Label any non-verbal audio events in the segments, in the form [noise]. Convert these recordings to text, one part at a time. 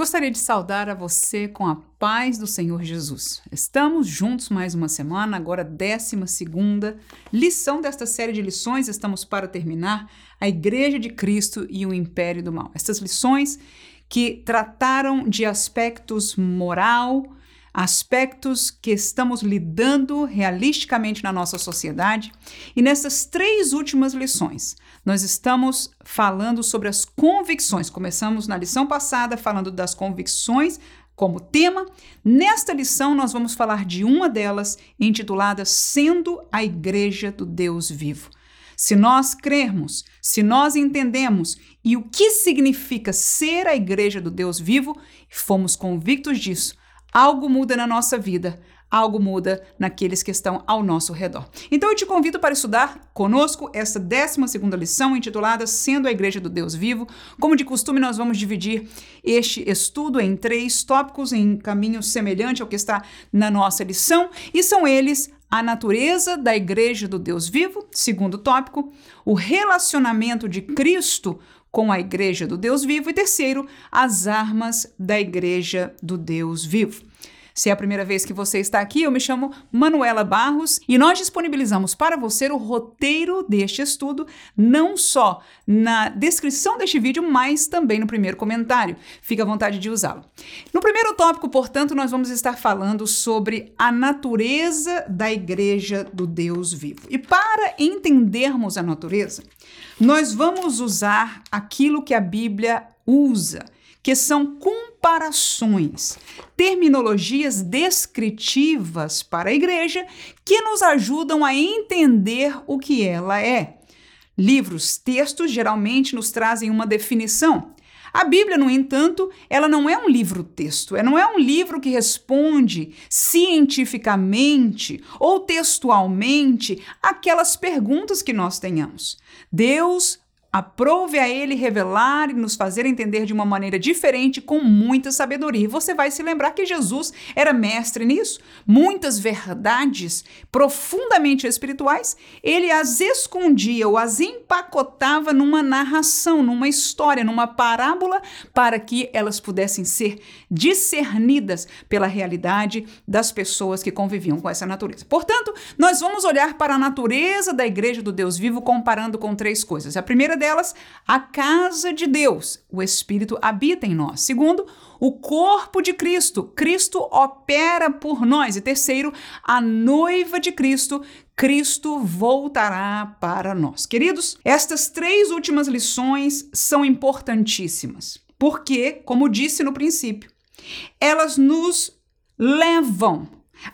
Gostaria de saudar a você com a paz do Senhor Jesus. Estamos juntos mais uma semana, agora décima segunda lição desta série de lições. Estamos para terminar a Igreja de Cristo e o Império do Mal. Estas lições que trataram de aspectos moral, aspectos que estamos lidando realisticamente na nossa sociedade. E nessas três últimas lições, nós estamos falando sobre as convicções. Começamos na lição passada falando das convicções como tema. Nesta lição, nós vamos falar de uma delas, intitulada Sendo a Igreja do Deus Vivo. Se nós crermos, se nós entendemos e o que significa ser a igreja do Deus vivo, fomos convictos disso, algo muda na nossa vida, algo muda naqueles que estão ao nosso redor. Então eu te convido para estudar conosco essa 12 lição intitulada Sendo a Igreja do Deus Vivo. Como de costume, nós vamos dividir este estudo em três tópicos em caminho semelhante ao que está na nossa lição, e são eles a natureza da Igreja do Deus Vivo, segundo tópico, o relacionamento de Cristo com a Igreja do Deus Vivo, e terceiro, as armas da Igreja do Deus Vivo. Se é a primeira vez que você está aqui, eu me chamo Manuela Barros e nós disponibilizamos para você o roteiro deste estudo, não só na descrição deste vídeo, mas também no primeiro comentário. Fique à vontade de usá-lo. No primeiro tópico, portanto, nós vamos estar falando sobre a natureza da Igreja do Deus Vivo. E para entendermos a natureza, nós vamos usar aquilo que a Bíblia usa, que são comparações, terminologias descritivas para a igreja que nos ajudam a entender o que ela é. Livros, textos geralmente nos trazem uma definição. A Bíblia, no entanto, ela não é um livro-texto, ela não é um livro que responde cientificamente ou textualmente aquelas perguntas que nós tenhamos. Deus Aprove a ele revelar e nos fazer entender de uma maneira diferente, com muita sabedoria. E você vai se lembrar que Jesus era mestre nisso. Muitas verdades profundamente espirituais, ele as escondia ou as empacotava numa narração, numa história, numa parábola, para que elas pudessem ser discernidas pela realidade das pessoas que conviviam com essa natureza. Portanto, nós vamos olhar para a natureza da igreja do Deus vivo comparando com três coisas. A primeira delas, a casa de Deus. O Espírito habita em nós. Segundo, o corpo de Cristo. Cristo opera por nós. E terceiro, a noiva de Cristo. Cristo voltará para nós. Queridos, estas três últimas lições são importantíssimas. Porque, como disse no princípio, elas nos levam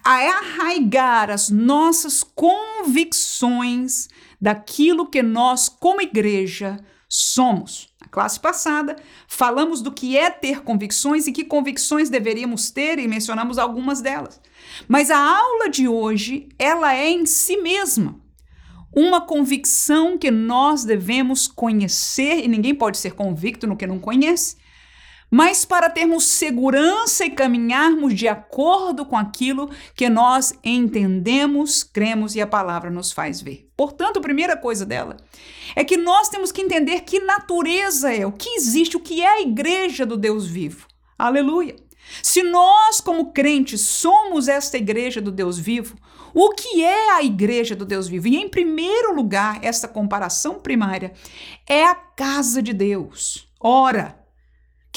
a arraigar as nossas convicções daquilo que nós, como igreja, somos. Na classe passada, falamos do que é ter convicções e que convicções deveríamos ter e mencionamos algumas delas. Mas a aula de hoje, ela é em si mesma uma convicção que nós devemos conhecer e ninguém pode ser convicto no que não conhece mas para termos segurança e caminharmos de acordo com aquilo que nós entendemos, cremos e a palavra nos faz ver. Portanto, a primeira coisa dela é que nós temos que entender que natureza é, o que existe, o que é a igreja do Deus vivo. Aleluia! Se nós, como crentes, somos esta igreja do Deus vivo, o que é a igreja do Deus vivo? E em primeiro lugar, essa comparação primária é a casa de Deus. Ora,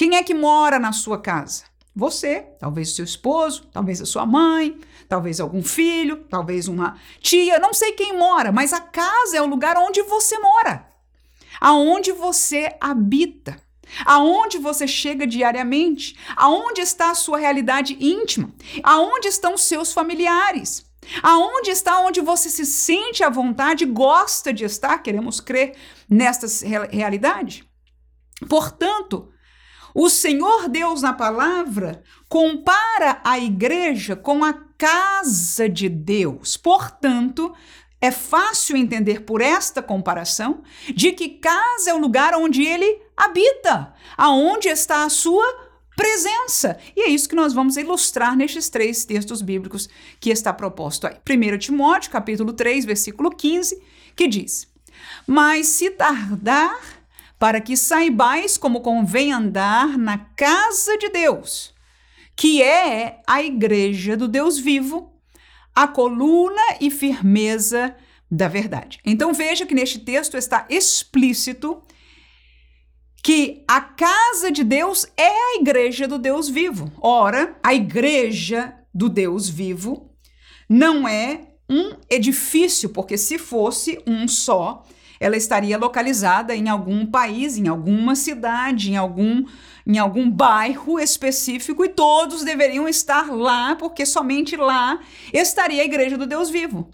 quem é que mora na sua casa? Você, talvez o seu esposo, talvez a sua mãe, talvez algum filho, talvez uma tia, não sei quem mora, mas a casa é o lugar onde você mora, aonde você habita, aonde você chega diariamente, aonde está a sua realidade íntima, aonde estão seus familiares. Aonde está onde você se sente à vontade, gosta de estar, queremos crer nesta realidade? Portanto, o Senhor Deus na palavra compara a igreja com a casa de Deus. Portanto, é fácil entender por esta comparação de que casa é o lugar onde ele habita, aonde está a sua presença. E é isso que nós vamos ilustrar nestes três textos bíblicos que está proposto aí. 1 Timóteo, capítulo 3, versículo 15, que diz: "Mas se tardar para que saibais como convém andar na casa de Deus, que é a igreja do Deus vivo, a coluna e firmeza da verdade. Então veja que neste texto está explícito que a casa de Deus é a igreja do Deus vivo. Ora, a igreja do Deus vivo não é um edifício, porque se fosse um só, ela estaria localizada em algum país, em alguma cidade, em algum em algum bairro específico e todos deveriam estar lá, porque somente lá estaria a igreja do Deus vivo.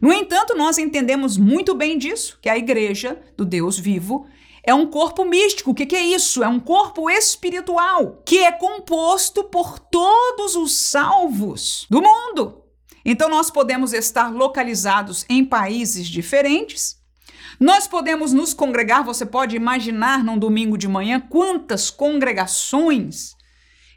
No entanto, nós entendemos muito bem disso, que a igreja do Deus vivo é um corpo místico. O que, que, é isso? É um corpo espiritual que é composto por todos os salvos do mundo. Então, nós podemos estar localizados em países diferentes. Nós podemos nos congregar, você pode imaginar num domingo de manhã quantas congregações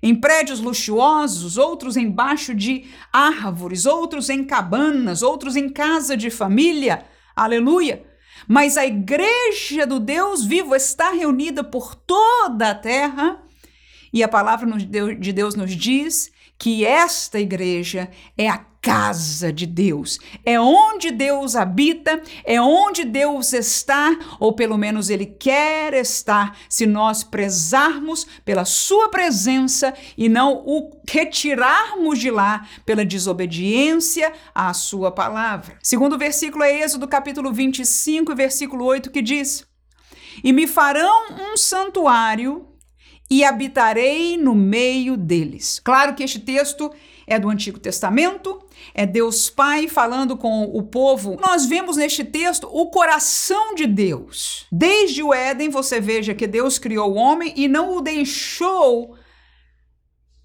em prédios luxuosos, outros embaixo de árvores, outros em cabanas, outros em casa de família. Aleluia! Mas a igreja do Deus vivo está reunida por toda a terra e a palavra de Deus nos diz que esta igreja é a casa de Deus. É onde Deus habita, é onde Deus está, ou pelo menos Ele quer estar, se nós prezarmos pela Sua presença e não o retirarmos de lá pela desobediência à Sua palavra. Segundo versículo é Êxodo capítulo 25, versículo 8, que diz: E me farão um santuário e habitarei no meio deles. Claro que este texto é do Antigo Testamento, é Deus Pai falando com o povo. Nós vemos neste texto o coração de Deus. Desde o Éden, você veja que Deus criou o homem e não o deixou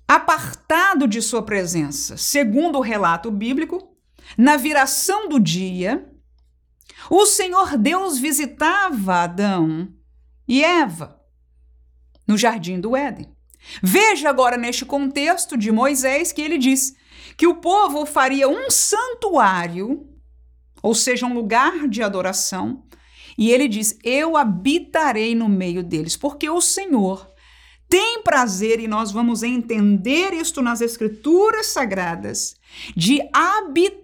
apartado de sua presença. Segundo o relato bíblico, na viração do dia, o Senhor Deus visitava Adão e Eva no jardim do Éden. Veja agora neste contexto de Moisés que ele diz que o povo faria um santuário, ou seja, um lugar de adoração, e ele diz: Eu habitarei no meio deles, porque o Senhor tem prazer, e nós vamos entender isto nas Escrituras Sagradas, de habitar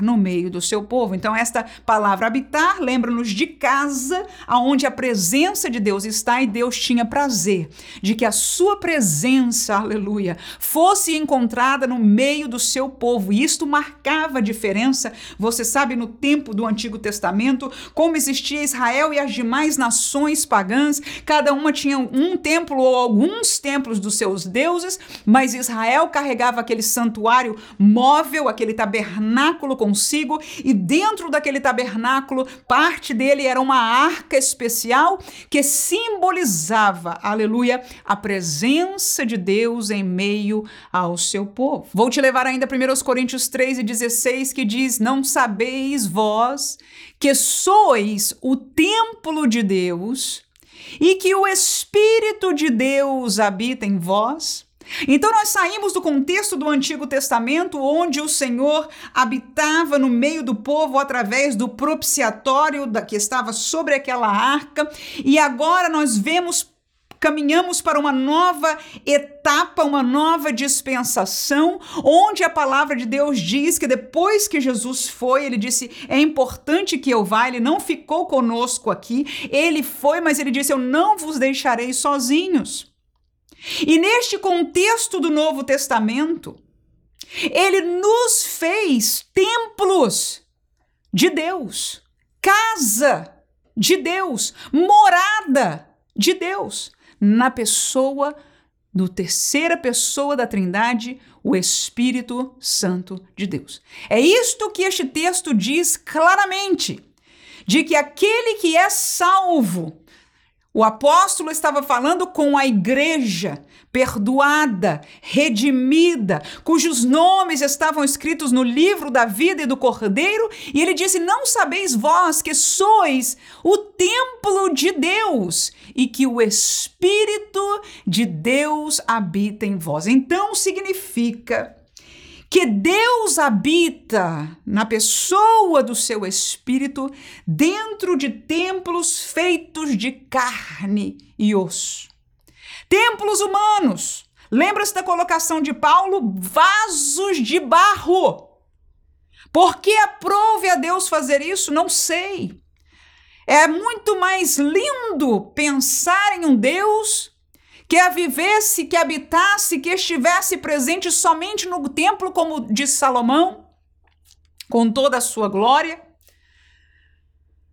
no meio do seu povo. Então, esta palavra habitar lembra-nos de casa, aonde a presença de Deus está e Deus tinha prazer de que a sua presença, aleluia, fosse encontrada no meio do seu povo. E isto marcava a diferença. Você sabe, no tempo do Antigo Testamento, como existia Israel e as demais nações pagãs, cada uma tinha um templo ou alguns templos dos seus deuses, mas Israel carregava aquele santuário móvel, aquele tabernáculo consigo, e dentro daquele tabernáculo, parte dele era uma arca especial que simbolizava, aleluia, a presença de Deus em meio ao seu povo. Vou te levar ainda a 1 Coríntios 3 e 16, que diz: Não sabeis vós que sois o templo de Deus e que o Espírito de Deus habita em vós? Então nós saímos do contexto do Antigo Testamento, onde o Senhor habitava no meio do povo através do propiciatório da, que estava sobre aquela arca, e agora nós vemos caminhamos para uma nova etapa, uma nova dispensação, onde a palavra de Deus diz que depois que Jesus foi, ele disse: É importante que eu vá. Ele não ficou conosco aqui, ele foi, mas ele disse: Eu não vos deixarei sozinhos. E neste contexto do Novo Testamento, ele nos fez templos de Deus, casa de Deus, morada de Deus, na pessoa do terceira pessoa da Trindade, o Espírito Santo de Deus. É isto que este texto diz claramente, de que aquele que é salvo o apóstolo estava falando com a igreja perdoada, redimida, cujos nomes estavam escritos no livro da vida e do Cordeiro, e ele disse: Não sabeis vós que sois o templo de Deus e que o Espírito de Deus habita em vós. Então significa que Deus habita na pessoa do seu espírito dentro de templos feitos de carne e osso. Templos humanos. Lembra-se da colocação de Paulo? Vasos de barro. Por que aprove a Deus fazer isso? Não sei. É muito mais lindo pensar em um Deus que a vivesse, que habitasse, que estivesse presente somente no templo, como diz Salomão, com toda a sua glória.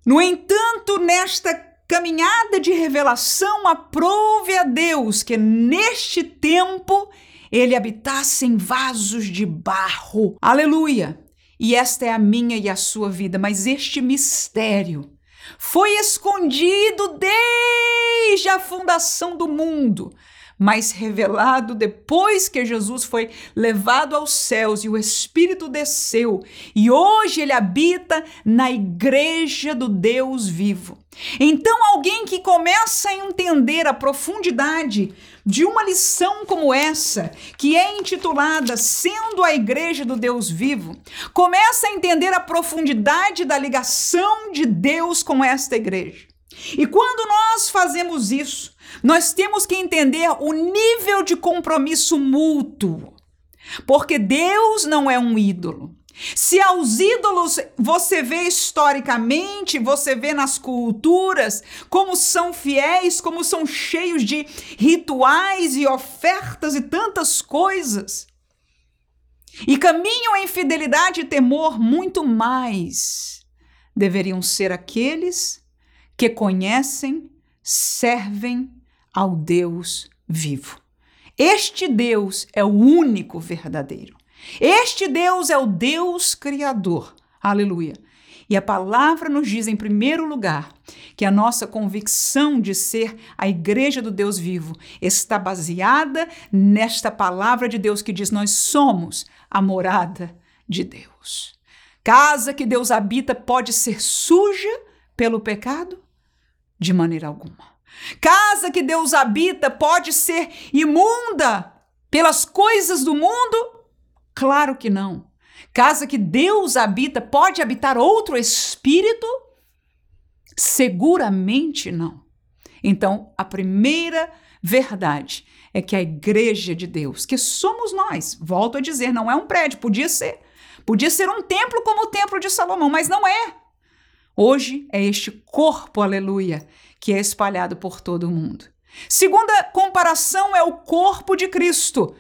No entanto, nesta caminhada de revelação, aprove a Deus que neste tempo ele habitasse em vasos de barro. Aleluia! E esta é a minha e a sua vida, mas este mistério foi escondido desde a fundação do mundo, mas revelado depois que Jesus foi levado aos céus e o Espírito desceu, e hoje ele habita na igreja do Deus vivo. Então, alguém que começa a entender a profundidade de uma lição como essa, que é intitulada Sendo a Igreja do Deus Vivo, começa a entender a profundidade da ligação de Deus com esta igreja. E quando nós fazemos isso, nós temos que entender o nível de compromisso mútuo. Porque Deus não é um ídolo. Se aos ídolos você vê historicamente, você vê nas culturas como são fiéis, como são cheios de rituais e ofertas e tantas coisas, e caminham em fidelidade e temor, muito mais deveriam ser aqueles que conhecem, servem ao Deus vivo. Este Deus é o único verdadeiro. Este Deus é o Deus Criador. Aleluia. E a palavra nos diz, em primeiro lugar, que a nossa convicção de ser a igreja do Deus vivo está baseada nesta palavra de Deus que diz: Nós somos a morada de Deus. Casa que Deus habita pode ser suja pelo pecado? De maneira alguma. Casa que Deus habita pode ser imunda pelas coisas do mundo? Claro que não. Casa que Deus habita, pode habitar outro espírito? Seguramente não. Então, a primeira verdade é que a igreja de Deus, que somos nós, volto a dizer, não é um prédio, podia ser. Podia ser um templo como o templo de Salomão, mas não é. Hoje é este corpo, aleluia, que é espalhado por todo o mundo. Segunda comparação é o corpo de Cristo.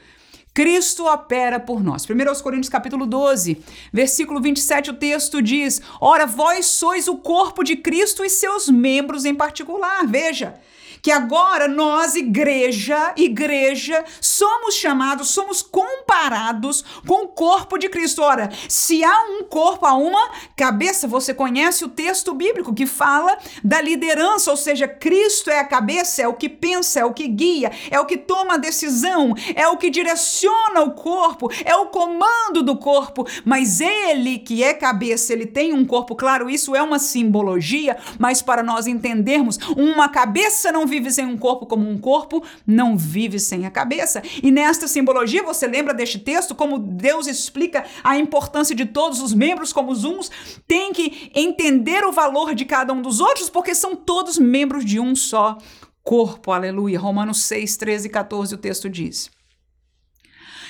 Cristo opera por nós. 1 Coríntios capítulo 12, versículo 27, o texto diz: Ora, vós sois o corpo de Cristo e seus membros em particular. Veja, que agora nós, igreja, igreja, somos chamados, somos comparados com o corpo de Cristo. Ora, se há um corpo, há uma cabeça. Você conhece o texto bíblico que fala da liderança, ou seja, Cristo é a cabeça, é o que pensa, é o que guia, é o que toma a decisão, é o que direciona o corpo, é o comando do corpo. Mas ele, que é cabeça, ele tem um corpo, claro, isso é uma simbologia, mas para nós entendermos, uma cabeça não vive sem um corpo como um corpo não vive sem a cabeça. E nesta simbologia, você lembra deste texto, como Deus explica a importância de todos os membros, como os uns têm que entender o valor de cada um dos outros, porque são todos membros de um só corpo. Aleluia. Romanos 6, 13 e 14, o texto diz.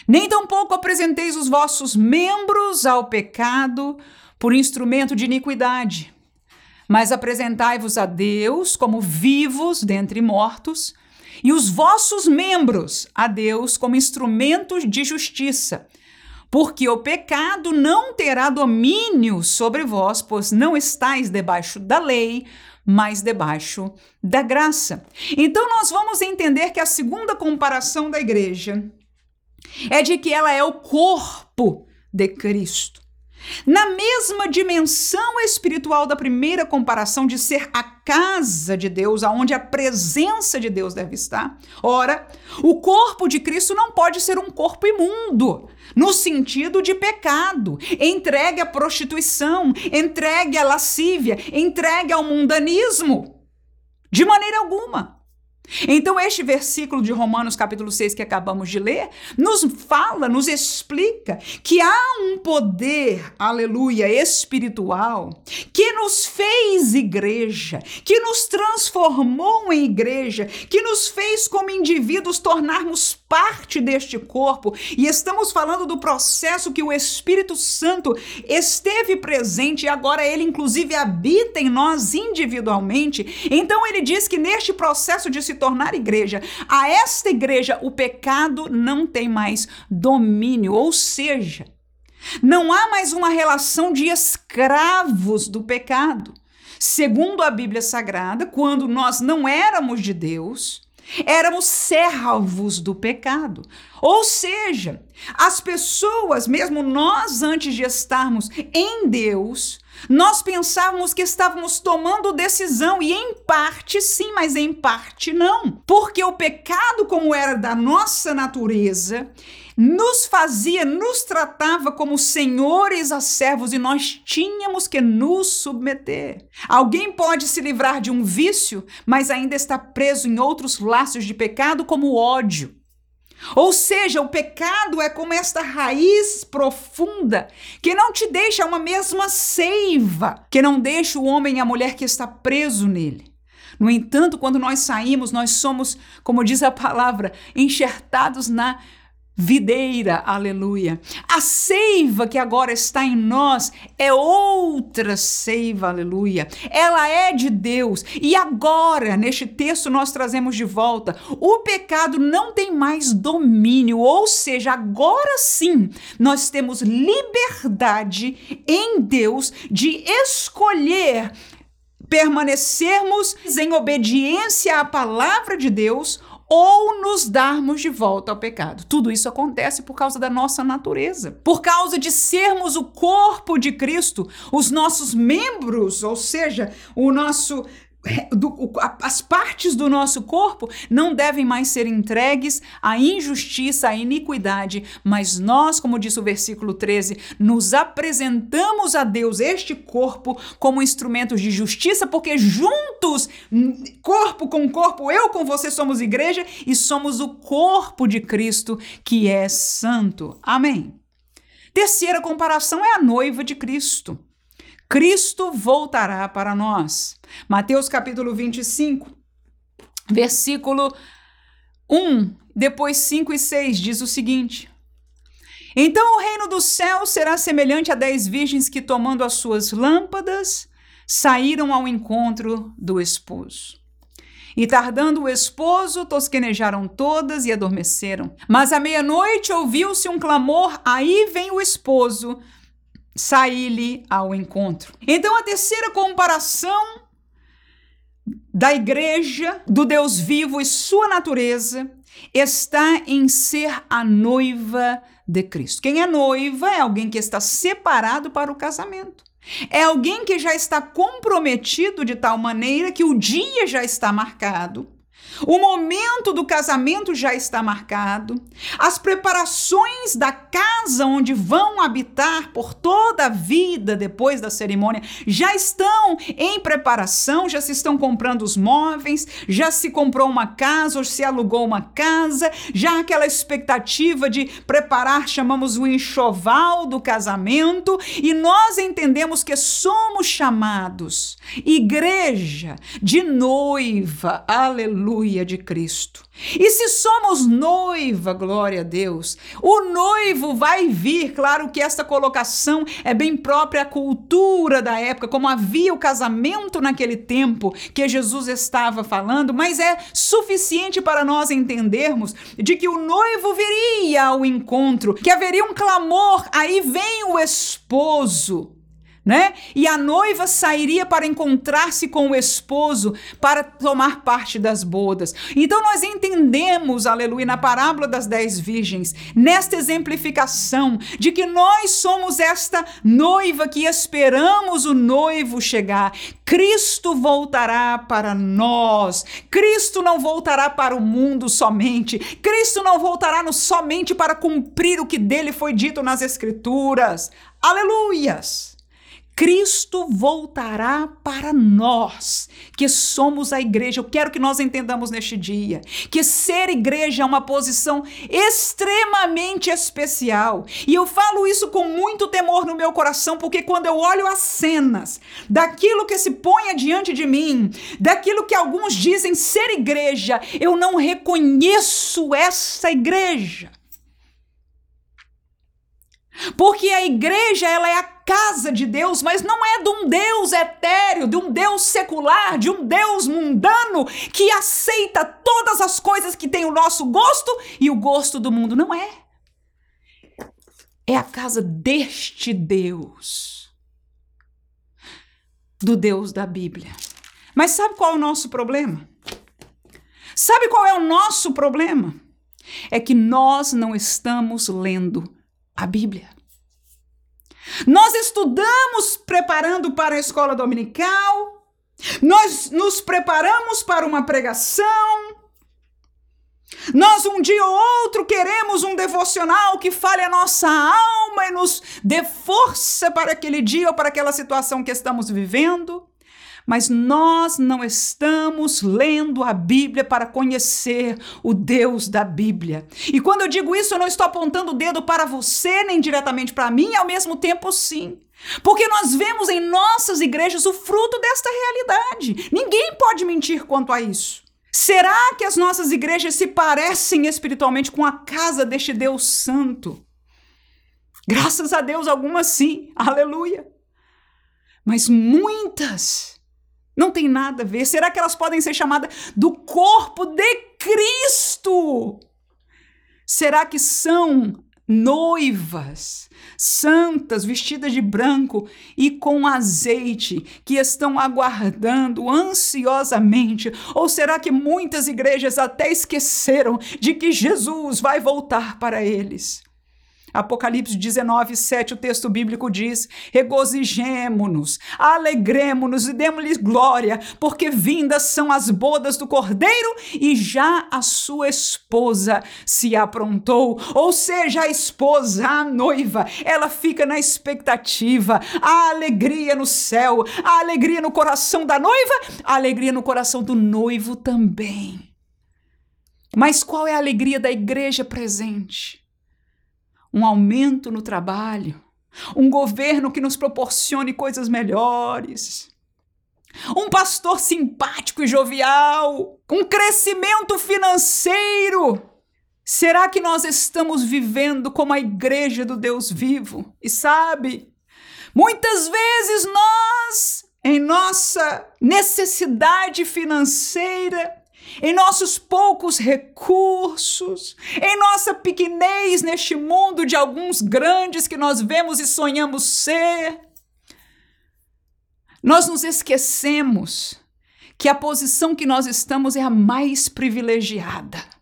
Nem tampouco apresenteis os vossos membros ao pecado por instrumento de iniquidade mas apresentai-vos a Deus como vivos dentre mortos, e os vossos membros a Deus como instrumentos de justiça. Porque o pecado não terá domínio sobre vós, pois não estáis debaixo da lei, mas debaixo da graça. Então, nós vamos entender que a segunda comparação da igreja é de que ela é o corpo de Cristo. Na mesma dimensão espiritual da primeira comparação de ser a casa de Deus, aonde a presença de Deus deve estar, ora, o corpo de Cristo não pode ser um corpo imundo, no sentido de pecado, entregue à prostituição, entregue à lascívia, entregue ao mundanismo. De maneira alguma. Então, este versículo de Romanos, capítulo 6, que acabamos de ler, nos fala, nos explica que há um poder, aleluia, espiritual, que nos fez igreja, que nos transformou em igreja, que nos fez, como indivíduos, tornarmos parte deste corpo. E estamos falando do processo que o Espírito Santo esteve presente e agora ele, inclusive, habita em nós individualmente. Então, ele diz que neste processo de se tornar igreja, a esta igreja o pecado não tem mais domínio, ou seja, não há mais uma relação de escravos do pecado. Segundo a Bíblia Sagrada, quando nós não éramos de Deus, éramos servos do pecado. Ou seja, as pessoas, mesmo nós antes de estarmos em Deus, nós pensávamos que estávamos tomando decisão e em parte sim, mas em parte não. Porque o pecado, como era da nossa natureza, nos fazia, nos tratava como senhores a servos e nós tínhamos que nos submeter. Alguém pode se livrar de um vício, mas ainda está preso em outros laços de pecado, como o ódio. Ou seja, o pecado é como esta raiz profunda que não te deixa uma mesma seiva, que não deixa o homem e a mulher que está preso nele. No entanto, quando nós saímos, nós somos, como diz a palavra, enxertados na videira, aleluia. A seiva que agora está em nós é outra seiva, aleluia. Ela é de Deus. E agora, neste texto, nós trazemos de volta: o pecado não tem mais domínio, ou seja, agora sim nós temos liberdade em Deus de escolher permanecermos em obediência à palavra de Deus ou nos darmos de volta ao pecado. Tudo isso acontece por causa da nossa natureza, por causa de sermos o corpo de Cristo, os nossos membros, ou seja, o nosso do, as partes do nosso corpo não devem mais ser entregues à injustiça, à iniquidade, mas nós, como diz o versículo 13, nos apresentamos a Deus este corpo como instrumentos de justiça, porque juntos, corpo com corpo, eu com você somos igreja e somos o corpo de Cristo que é santo. Amém. Terceira comparação é a noiva de Cristo. Cristo voltará para nós. Mateus capítulo 25, versículo 1, depois 5 e 6 diz o seguinte: Então o reino do céu será semelhante a dez virgens que, tomando as suas lâmpadas, saíram ao encontro do esposo. E tardando o esposo, tosquenejaram todas e adormeceram. Mas à meia-noite ouviu-se um clamor: Aí vem o esposo, sair-lhe ao encontro. Então, a terceira comparação da igreja, do Deus vivo e sua natureza está em ser a noiva de Cristo. Quem é noiva é alguém que está separado para o casamento. É alguém que já está comprometido de tal maneira que o dia já está marcado o momento do casamento já está marcado. As preparações da casa onde vão habitar por toda a vida depois da cerimônia já estão em preparação, já se estão comprando os móveis, já se comprou uma casa ou se alugou uma casa, já aquela expectativa de preparar, chamamos o enxoval do casamento, e nós entendemos que somos chamados igreja de noiva. Aleluia aleluia, de Cristo. E se somos noiva, glória a Deus, o noivo vai vir. Claro que esta colocação é bem própria à cultura da época, como havia o casamento naquele tempo que Jesus estava falando, mas é suficiente para nós entendermos de que o noivo viria ao encontro, que haveria um clamor, aí vem o esposo né? E a noiva sairia para encontrar-se com o esposo para tomar parte das bodas. Então nós entendemos, aleluia, na parábola das dez virgens, nesta exemplificação de que nós somos esta noiva que esperamos o noivo chegar. Cristo voltará para nós. Cristo não voltará para o mundo somente. Cristo não voltará no, somente para cumprir o que dele foi dito nas Escrituras. Aleluias! Cristo voltará para nós, que somos a igreja. Eu quero que nós entendamos neste dia que ser igreja é uma posição extremamente especial. E eu falo isso com muito temor no meu coração, porque quando eu olho as cenas daquilo que se põe diante de mim, daquilo que alguns dizem ser igreja, eu não reconheço essa igreja. Porque a igreja, ela é a casa de Deus, mas não é de um Deus etéreo, de um Deus secular, de um Deus mundano que aceita todas as coisas que tem o nosso gosto e o gosto do mundo. Não é. É a casa deste Deus, do Deus da Bíblia. Mas sabe qual é o nosso problema? Sabe qual é o nosso problema? É que nós não estamos lendo a Bíblia. Nós estudamos preparando para a escola dominical, nós nos preparamos para uma pregação, nós um dia ou outro queremos um devocional que fale a nossa alma e nos dê força para aquele dia ou para aquela situação que estamos vivendo mas nós não estamos lendo a Bíblia para conhecer o Deus da Bíblia. E quando eu digo isso, eu não estou apontando o dedo para você, nem diretamente para mim, ao mesmo tempo, sim. Porque nós vemos em nossas igrejas o fruto desta realidade. Ninguém pode mentir quanto a isso. Será que as nossas igrejas se parecem espiritualmente com a casa deste Deus Santo? Graças a Deus, algumas sim, aleluia. Mas muitas não tem nada a ver. Será que elas podem ser chamadas do corpo de Cristo? Será que são noivas, santas, vestidas de branco e com azeite, que estão aguardando ansiosamente? Ou será que muitas igrejas até esqueceram de que Jesus vai voltar para eles? Apocalipse 19, 7, o texto bíblico diz: regozijemo-nos, alegremo-nos e demos-lhes glória, porque vindas são as bodas do cordeiro e já a sua esposa se aprontou. Ou seja, a esposa, a noiva, ela fica na expectativa, a alegria no céu, a alegria no coração da noiva, a alegria no coração do noivo também. Mas qual é a alegria da igreja presente? Um aumento no trabalho, um governo que nos proporcione coisas melhores, um pastor simpático e jovial, um crescimento financeiro. Será que nós estamos vivendo como a igreja do Deus vivo? E sabe, muitas vezes nós, em nossa necessidade financeira, em nossos poucos recursos, em nossa pequenez neste mundo de alguns grandes que nós vemos e sonhamos ser, nós nos esquecemos que a posição que nós estamos é a mais privilegiada.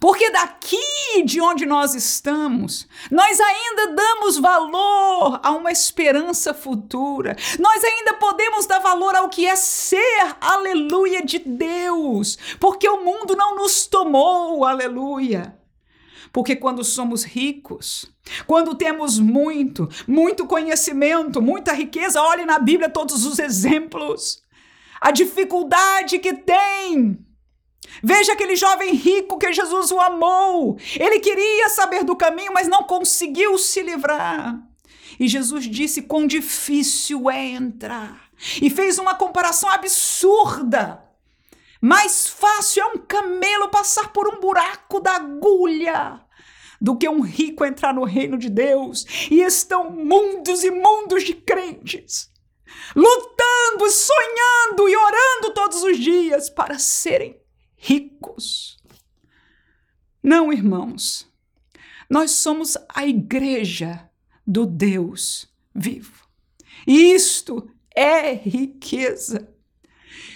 Porque daqui de onde nós estamos, nós ainda damos valor a uma esperança futura. Nós ainda podemos dar valor ao que é ser, aleluia, de Deus. Porque o mundo não nos tomou, aleluia. Porque quando somos ricos, quando temos muito, muito conhecimento, muita riqueza, olhe na Bíblia todos os exemplos. A dificuldade que tem Veja aquele jovem rico que Jesus o amou. Ele queria saber do caminho, mas não conseguiu se livrar. E Jesus disse quão difícil é entrar. E fez uma comparação absurda. Mais fácil é um camelo passar por um buraco da agulha do que um rico entrar no reino de Deus. E estão mundos e mundos de crentes lutando, sonhando e orando todos os dias para serem ricos. Não, irmãos, nós somos a igreja do Deus vivo. Isto é riqueza.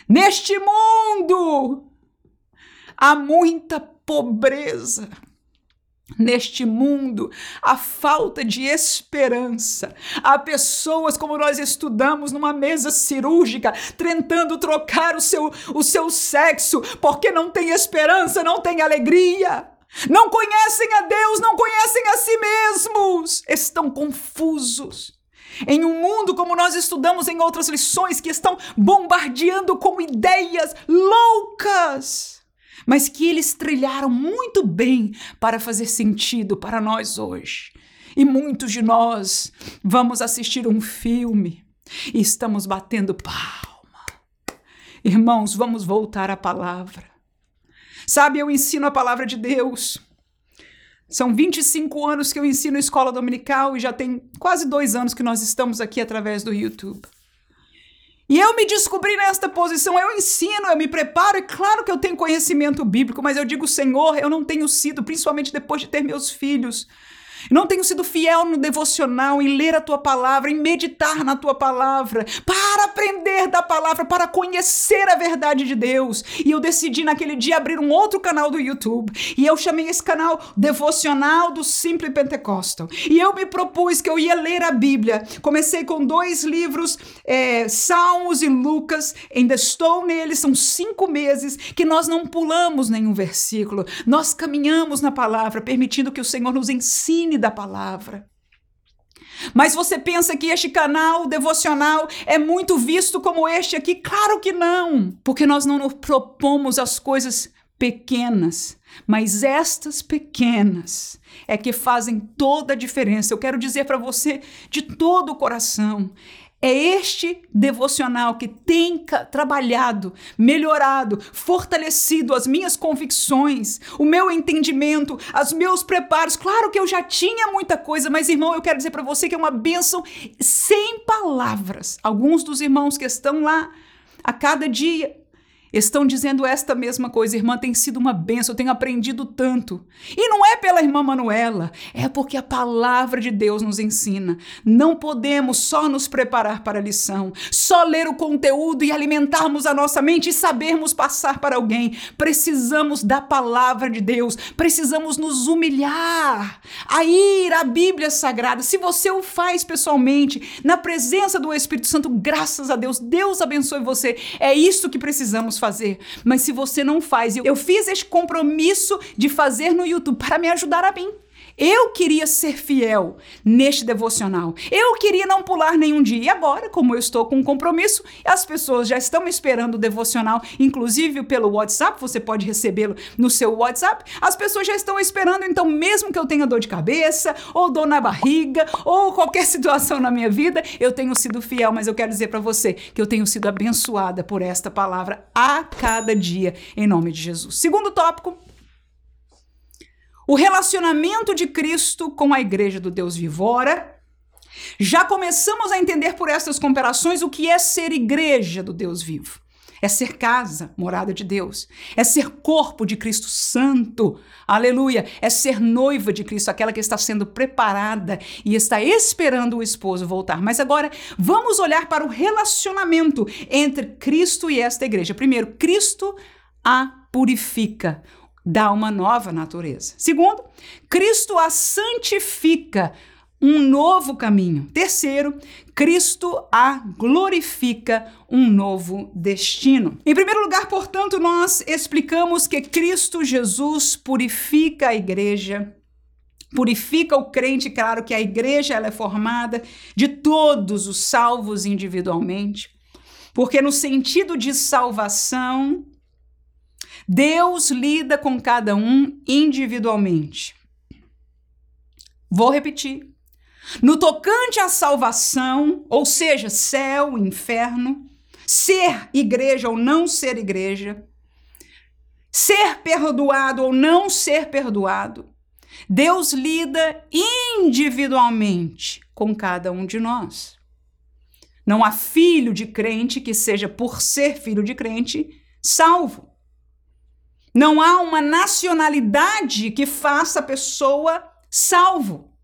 Neste mundo há muita pobreza Neste mundo, a falta de esperança. Há pessoas, como nós estudamos numa mesa cirúrgica, tentando trocar o seu, o seu sexo, porque não tem esperança, não tem alegria. Não conhecem a Deus, não conhecem a si mesmos. Estão confusos. Em um mundo, como nós estudamos em outras lições, que estão bombardeando com ideias loucas, mas que eles trilharam muito bem para fazer sentido para nós hoje. E muitos de nós vamos assistir um filme e estamos batendo palma. Irmãos, vamos voltar à palavra. Sabe, eu ensino a palavra de Deus. São 25 anos que eu ensino escola dominical e já tem quase dois anos que nós estamos aqui através do YouTube. E eu me descobri nesta posição, eu ensino, eu me preparo, e claro que eu tenho conhecimento bíblico, mas eu digo, Senhor, eu não tenho sido, principalmente depois de ter meus filhos, não tenho sido fiel no devocional, em ler a tua palavra, em meditar na tua palavra, para aprender da palavra, para conhecer a verdade de Deus. E eu decidi naquele dia abrir um outro canal do YouTube. E eu chamei esse canal Devocional do Simple Pentecostal. E eu me propus que eu ia ler a Bíblia. Comecei com dois livros, é, Salmos e Lucas. Ainda estou neles, são cinco meses que nós não pulamos nenhum versículo. Nós caminhamos na palavra, permitindo que o Senhor nos ensine da palavra. Mas você pensa que este canal devocional é muito visto como este aqui? Claro que não, porque nós não nos propomos as coisas pequenas, mas estas pequenas é que fazem toda a diferença. Eu quero dizer para você de todo o coração, é este devocional que tem trabalhado, melhorado, fortalecido as minhas convicções, o meu entendimento, os meus preparos. Claro que eu já tinha muita coisa, mas irmão, eu quero dizer para você que é uma bênção sem palavras. Alguns dos irmãos que estão lá a cada dia estão dizendo esta mesma coisa. Irmã, tem sido uma benção, eu tenho aprendido tanto. E não é pela irmã Manuela, é porque a palavra de Deus nos ensina. Não podemos só nos preparar para a lição, só ler o conteúdo e alimentarmos a nossa mente e sabermos passar para alguém. Precisamos da palavra de Deus, precisamos nos humilhar, a ir à Bíblia Sagrada. Se você o faz pessoalmente, na presença do Espírito Santo, graças a Deus, Deus abençoe você. É isso que precisamos fazer. Mas se você não faz, eu, eu fiz esse compromisso de fazer no YouTube para me ajudar a mim. Eu queria ser fiel neste devocional. Eu queria não pular nenhum dia. E agora, como eu estou com um compromisso, as pessoas já estão esperando o devocional, inclusive pelo WhatsApp, você pode recebê-lo no seu WhatsApp. As pessoas já estão esperando, então, mesmo que eu tenha dor de cabeça, ou dor na barriga, ou qualquer [laughs] situação na minha vida, eu tenho sido fiel, mas eu quero dizer para você que eu tenho sido abençoada por esta palavra a cada dia, em nome de Jesus. Segundo tópico, o relacionamento de Cristo com a igreja do Deus vivo. Ora, já começamos a entender por estas comparações o que é ser igreja do Deus vivo. É ser casa, morada de Deus. É ser corpo de Cristo Santo. Aleluia. É ser noiva de Cristo, aquela que está sendo preparada e está esperando o esposo voltar. Mas agora vamos olhar para o relacionamento entre Cristo e esta igreja. Primeiro, Cristo a purifica dá uma nova natureza. Segundo, Cristo a santifica, um novo caminho. Terceiro, Cristo a glorifica, um novo destino. Em primeiro lugar, portanto, nós explicamos que Cristo Jesus purifica a igreja, purifica o crente, claro que a igreja ela é formada de todos os salvos individualmente, porque no sentido de salvação, Deus lida com cada um individualmente. Vou repetir. No tocante à salvação, ou seja, céu, inferno, ser igreja ou não ser igreja, ser perdoado ou não ser perdoado, Deus lida individualmente com cada um de nós. Não há filho de crente que seja, por ser filho de crente, salvo. Não há uma nacionalidade que faça a pessoa salvo.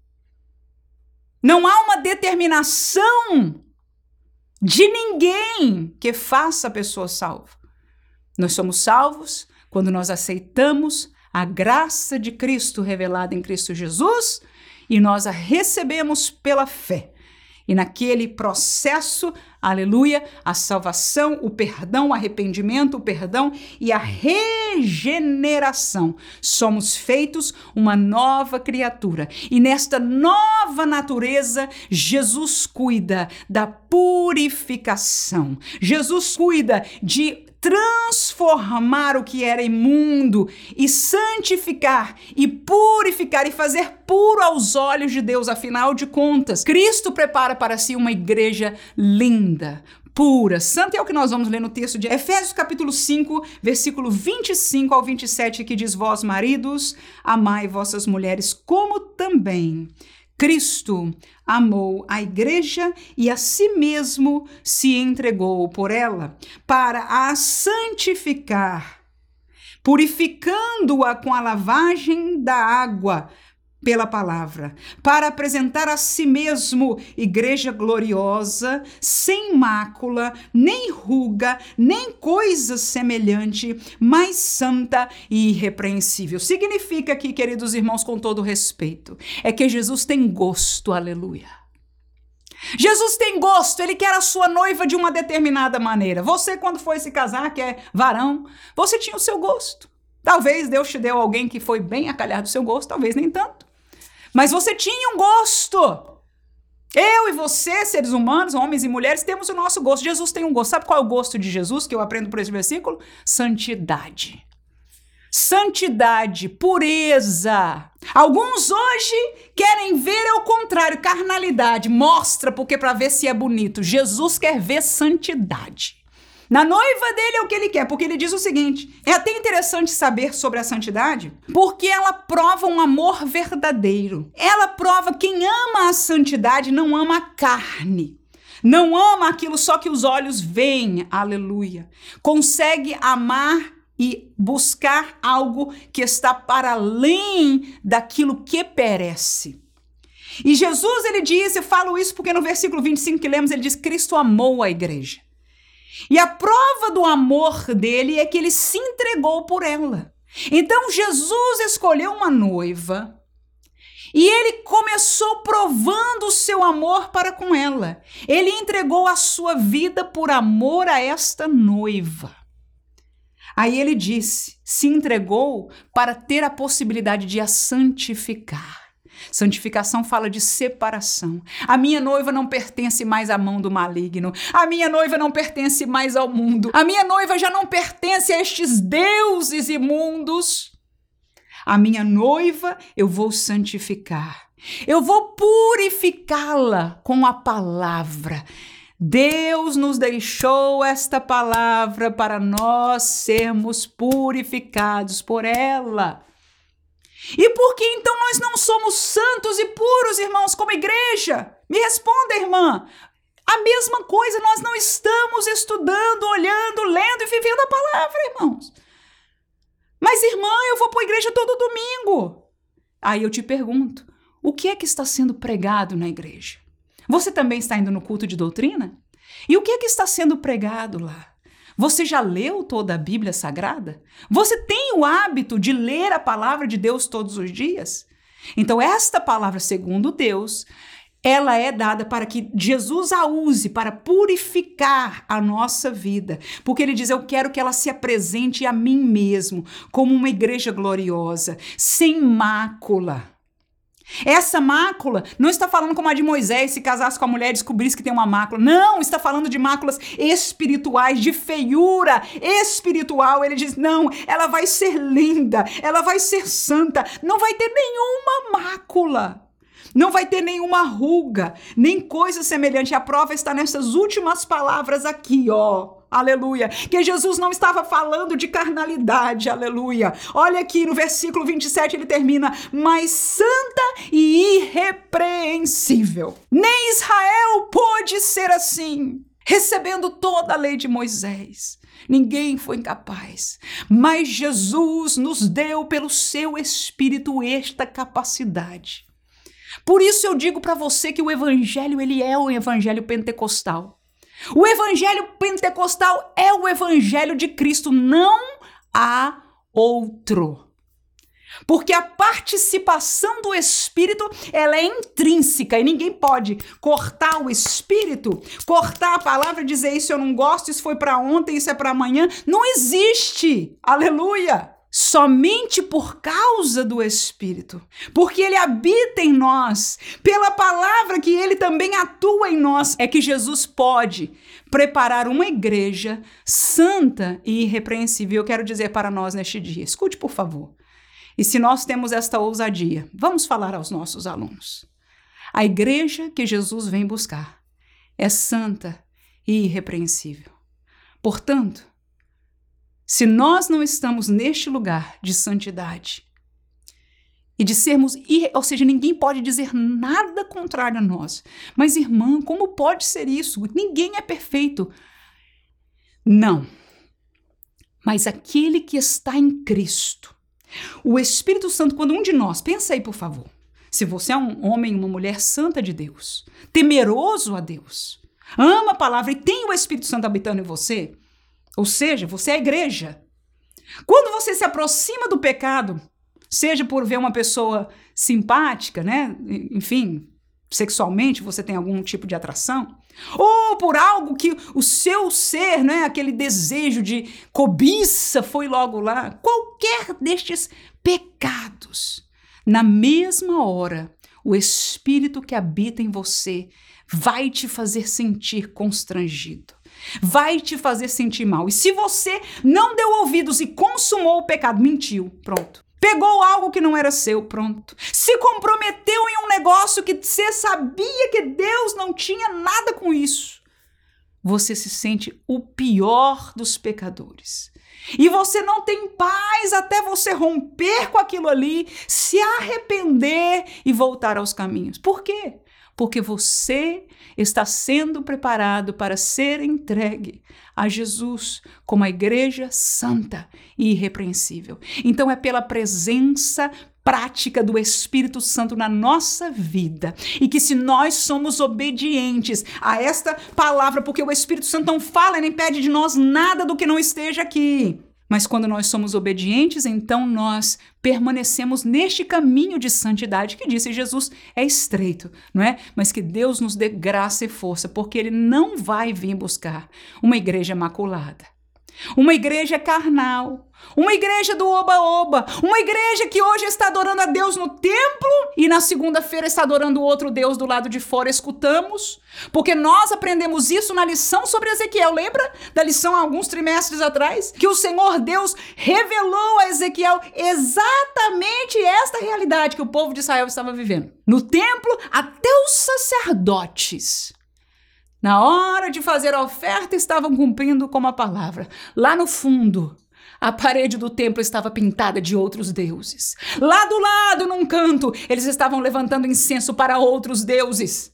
Não há uma determinação de ninguém que faça a pessoa salva. Nós somos salvos quando nós aceitamos a graça de Cristo revelada em Cristo Jesus e nós a recebemos pela fé. E naquele processo, aleluia, a salvação, o perdão, o arrependimento, o perdão e a regeneração. Somos feitos uma nova criatura. E nesta nova natureza, Jesus cuida da purificação. Jesus cuida de transformar o que era imundo e santificar e purificar e fazer puro aos olhos de Deus. Afinal de contas, Cristo prepara para si uma igreja linda, pura, santa é o que nós vamos ler no texto de Efésios capítulo 5, versículo 25 ao 27, que diz: Vós, maridos, amai vossas mulheres, como também Cristo amou a igreja e a si mesmo se entregou por ela, para a santificar, purificando-a com a lavagem da água pela palavra, para apresentar a si mesmo igreja gloriosa, sem mácula, nem ruga, nem coisa semelhante, mas santa e irrepreensível. Significa aqui, queridos irmãos, com todo respeito, é que Jesus tem gosto, aleluia. Jesus tem gosto, ele quer a sua noiva de uma determinada maneira. Você, quando foi se casar, que é varão, você tinha o seu gosto. Talvez Deus te deu alguém que foi bem a calhar do seu gosto, talvez nem tanto. Mas você tinha um gosto. Eu e você, seres humanos, homens e mulheres, temos o nosso gosto. Jesus tem um gosto. Sabe qual é o gosto de Jesus que eu aprendo por esse versículo? Santidade. Santidade, pureza. Alguns hoje querem ver ao contrário, carnalidade. Mostra porque para ver se é bonito. Jesus quer ver santidade. Na noiva dele é o que ele quer, porque ele diz o seguinte: é até interessante saber sobre a santidade, porque ela prova um amor verdadeiro. Ela prova quem ama a santidade não ama a carne. Não ama aquilo só que os olhos veem, aleluia. Consegue amar e buscar algo que está para além daquilo que perece. E Jesus, ele diz, eu falo isso porque no versículo 25 que lemos, ele diz: Cristo amou a igreja. E a prova do amor dele é que ele se entregou por ela. Então Jesus escolheu uma noiva e ele começou provando o seu amor para com ela. Ele entregou a sua vida por amor a esta noiva. Aí ele disse: se entregou para ter a possibilidade de a santificar. Santificação fala de separação. A minha noiva não pertence mais à mão do maligno. A minha noiva não pertence mais ao mundo. A minha noiva já não pertence a estes deuses imundos. A minha noiva eu vou santificar. Eu vou purificá-la com a palavra. Deus nos deixou esta palavra para nós sermos purificados por ela. E por que então nós não somos santos e puros, irmãos, como igreja? Me responda, irmã. A mesma coisa, nós não estamos estudando, olhando, lendo e vivendo a palavra, irmãos. Mas, irmã, eu vou para a igreja todo domingo. Aí eu te pergunto: o que é que está sendo pregado na igreja? Você também está indo no culto de doutrina? E o que é que está sendo pregado lá? Você já leu toda a Bíblia Sagrada? Você tem o hábito de ler a palavra de Deus todos os dias? Então, esta palavra, segundo Deus, ela é dada para que Jesus a use para purificar a nossa vida. Porque ele diz: Eu quero que ela se apresente a mim mesmo como uma igreja gloriosa, sem mácula. Essa mácula não está falando como a de Moisés, se casasse com a mulher e descobrisse que tem uma mácula. Não, está falando de máculas espirituais, de feiura espiritual. Ele diz: não, ela vai ser linda, ela vai ser santa, não vai ter nenhuma mácula. Não vai ter nenhuma ruga, nem coisa semelhante. A prova está nessas últimas palavras aqui, ó aleluia. Que Jesus não estava falando de carnalidade, aleluia. Olha aqui no versículo 27 ele termina: mas santa e irrepreensível. Nem Israel pôde ser assim, recebendo toda a lei de Moisés. Ninguém foi incapaz, mas Jesus nos deu pelo seu espírito esta capacidade. Por isso eu digo para você que o evangelho ele é o evangelho pentecostal. O evangelho pentecostal é o evangelho de Cristo, não há outro. Porque a participação do Espírito, ela é intrínseca e ninguém pode cortar o Espírito, cortar a palavra, dizer isso eu não gosto, isso foi para ontem, isso é para amanhã. Não existe. Aleluia! Somente por causa do Espírito, porque ele habita em nós, pela palavra que ele também atua em nós, é que Jesus pode preparar uma igreja santa e irrepreensível. Eu quero dizer para nós neste dia, escute por favor. E se nós temos esta ousadia, vamos falar aos nossos alunos. A igreja que Jesus vem buscar é santa e irrepreensível. Portanto, se nós não estamos neste lugar de santidade e de sermos, ou seja, ninguém pode dizer nada contrário a nós. Mas irmã, como pode ser isso? Ninguém é perfeito. Não. Mas aquele que está em Cristo, o Espírito Santo, quando um de nós, pensa aí por favor, se você é um homem, uma mulher santa de Deus, temeroso a Deus, ama a palavra e tem o Espírito Santo habitando em você, ou seja, você é a igreja. Quando você se aproxima do pecado, seja por ver uma pessoa simpática, né? Enfim, sexualmente você tem algum tipo de atração, ou por algo que o seu ser, né, aquele desejo de cobiça foi logo lá, qualquer destes pecados, na mesma hora, o espírito que habita em você vai te fazer sentir constrangido vai te fazer sentir mal. E se você não deu ouvidos e consumou o pecado, mentiu, pronto. Pegou algo que não era seu, pronto. Se comprometeu em um negócio que você sabia que Deus não tinha nada com isso. Você se sente o pior dos pecadores. E você não tem paz até você romper com aquilo ali, se arrepender e voltar aos caminhos. Por quê? Porque você está sendo preparado para ser entregue a Jesus como a igreja santa e irrepreensível. Então é pela presença prática do Espírito Santo na nossa vida. E que se nós somos obedientes a esta palavra, porque o Espírito Santo não fala nem pede de nós nada do que não esteja aqui. Mas quando nós somos obedientes, então nós permanecemos neste caminho de santidade que disse Jesus é estreito, não é? Mas que Deus nos dê graça e força, porque ele não vai vir buscar uma igreja maculada. Uma igreja carnal, uma igreja do oba-oba, uma igreja que hoje está adorando a Deus no templo e na segunda-feira está adorando outro Deus do lado de fora. Escutamos, porque nós aprendemos isso na lição sobre Ezequiel. Lembra da lição alguns trimestres atrás? Que o Senhor Deus revelou a Ezequiel exatamente esta realidade que o povo de Israel estava vivendo. No templo, até os sacerdotes na hora de fazer a oferta, estavam cumprindo com a palavra. Lá no fundo, a parede do templo estava pintada de outros deuses. Lá do lado, num canto, eles estavam levantando incenso para outros deuses.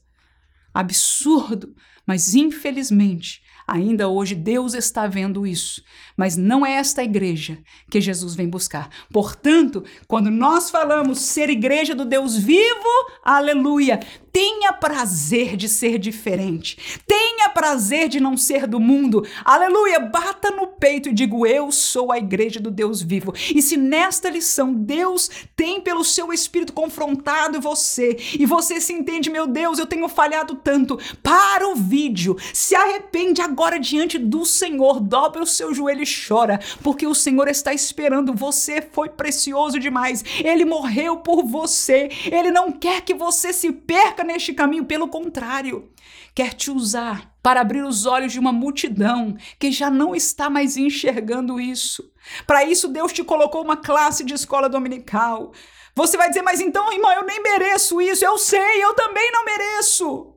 Absurdo, mas infelizmente, ainda hoje Deus está vendo isso. Mas não é esta igreja que Jesus vem buscar. Portanto, quando nós falamos ser igreja do Deus vivo, aleluia, Tenha prazer de ser diferente. Tenha prazer de não ser do mundo. Aleluia! Bata no peito e digo: Eu sou a igreja do Deus vivo. E se nesta lição Deus tem pelo seu espírito confrontado você e você se entende, meu Deus, eu tenho falhado tanto, para o vídeo, se arrepende agora diante do Senhor, dobra o seu joelho chora, porque o Senhor está esperando. Você foi precioso demais. Ele morreu por você. Ele não quer que você se perca neste caminho, pelo contrário, quer te usar para abrir os olhos de uma multidão que já não está mais enxergando isso. Para isso, Deus te colocou uma classe de escola dominical. Você vai dizer, mas então, irmão, eu nem mereço isso. Eu sei, eu também não mereço.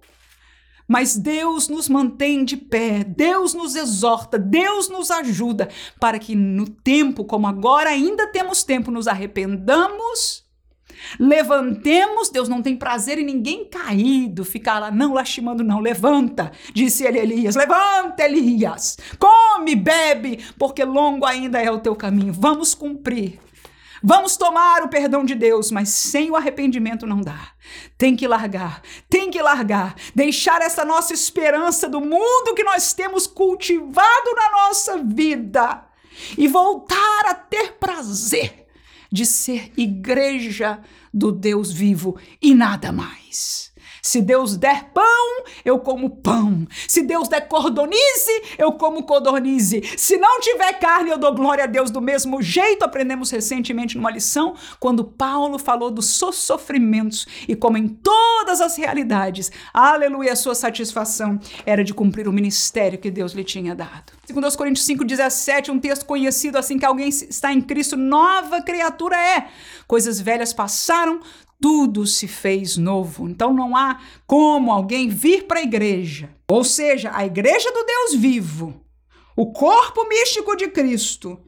Mas Deus nos mantém de pé, Deus nos exorta, Deus nos ajuda para que no tempo como agora ainda temos tempo, nos arrependamos Levantemos, Deus não tem prazer em ninguém caído, ficar lá não lastimando, não. Levanta, disse ele Elias. Levanta, Elias. Come, bebe, porque longo ainda é o teu caminho. Vamos cumprir. Vamos tomar o perdão de Deus, mas sem o arrependimento não dá. Tem que largar, tem que largar, deixar essa nossa esperança do mundo que nós temos cultivado na nossa vida e voltar a ter prazer de ser igreja do Deus vivo e nada mais. Se Deus der pão, eu como pão. Se Deus der cordonize, eu como codornize. Se não tiver carne, eu dou glória a Deus do mesmo jeito. Aprendemos recentemente numa lição, quando Paulo falou dos seus sofrimentos e como em todas as realidades, aleluia, a sua satisfação era de cumprir o ministério que Deus lhe tinha dado. Segundo aos Coríntios 5:17, um texto conhecido assim que alguém está em Cristo, nova criatura é. Coisas velhas passaram, tudo se fez novo. Então não há como alguém vir para a igreja, ou seja, a igreja do Deus vivo, o corpo místico de Cristo,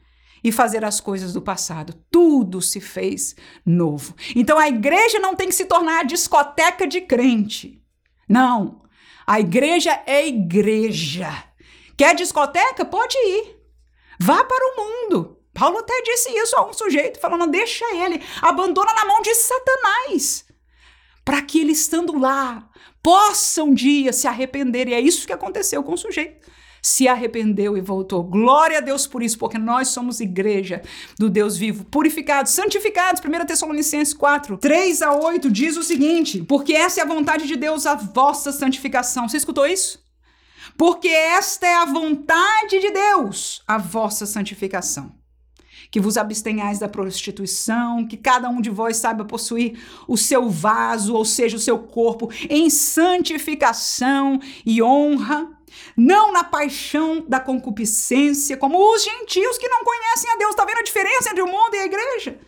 e fazer as coisas do passado. Tudo se fez novo. Então a igreja não tem que se tornar a discoteca de crente. Não. A igreja é igreja. Quer discoteca? Pode ir. Vá para o mundo. Paulo até disse isso a um sujeito, falando: deixa ele, abandona na mão de Satanás, para que ele estando lá possa um dia se arrepender. E é isso que aconteceu com o sujeito. Se arrependeu e voltou. Glória a Deus por isso, porque nós somos igreja do Deus vivo, purificados, santificados. 1 Tessalonicenses 4, 3 a 8 diz o seguinte: Porque essa é a vontade de Deus, a vossa santificação. Você escutou isso? Porque esta é a vontade de Deus, a vossa santificação que vos abstenhais da prostituição, que cada um de vós saiba possuir o seu vaso, ou seja, o seu corpo, em santificação e honra, não na paixão da concupiscência, como os gentios que não conhecem a Deus. Está vendo a diferença entre o mundo e a igreja?